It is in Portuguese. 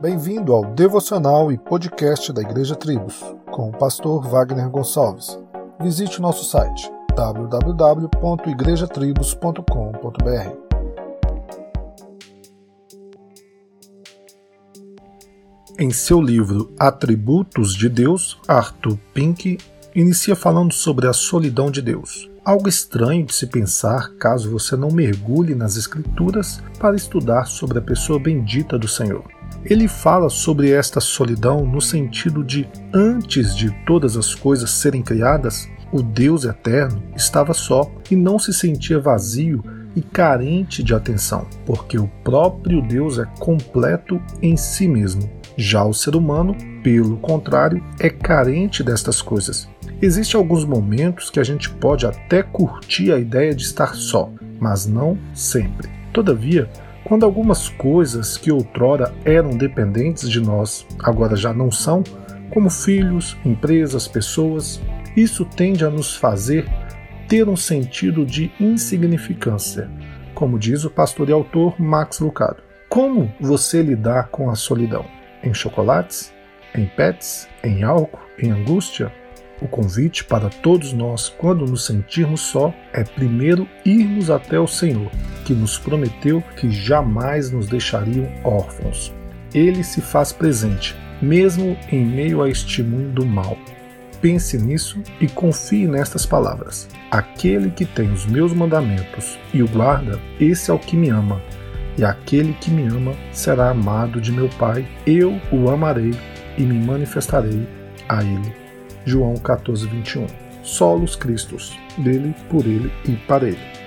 Bem-vindo ao devocional e podcast da Igreja Tribos, com o pastor Wagner Gonçalves. Visite o nosso site www.igrejatribos.com.br. Em seu livro Atributos de Deus, Arthur Pink inicia falando sobre a solidão de Deus. Algo estranho de se pensar caso você não mergulhe nas Escrituras para estudar sobre a pessoa bendita do Senhor. Ele fala sobre esta solidão no sentido de, antes de todas as coisas serem criadas, o Deus eterno estava só e não se sentia vazio e carente de atenção, porque o próprio Deus é completo em si mesmo. Já o ser humano, pelo contrário, é carente destas coisas. Existem alguns momentos que a gente pode até curtir a ideia de estar só, mas não sempre. Todavia, quando algumas coisas que outrora eram dependentes de nós agora já não são, como filhos, empresas, pessoas, isso tende a nos fazer ter um sentido de insignificância, como diz o pastor e autor Max Lucado. Como você lidar com a solidão? Em chocolates? Em pets? Em álcool? Em angústia? O convite para todos nós, quando nos sentirmos só, é primeiro irmos até o Senhor, que nos prometeu que jamais nos deixariam órfãos. Ele se faz presente, mesmo em meio a este mundo mal. Pense nisso e confie nestas palavras. Aquele que tem os meus mandamentos e o guarda, esse é o que me ama. E aquele que me ama será amado de meu Pai. Eu o amarei e me manifestarei a ele. João 14, 21. Solos Cristos, dele, por ele e para ele.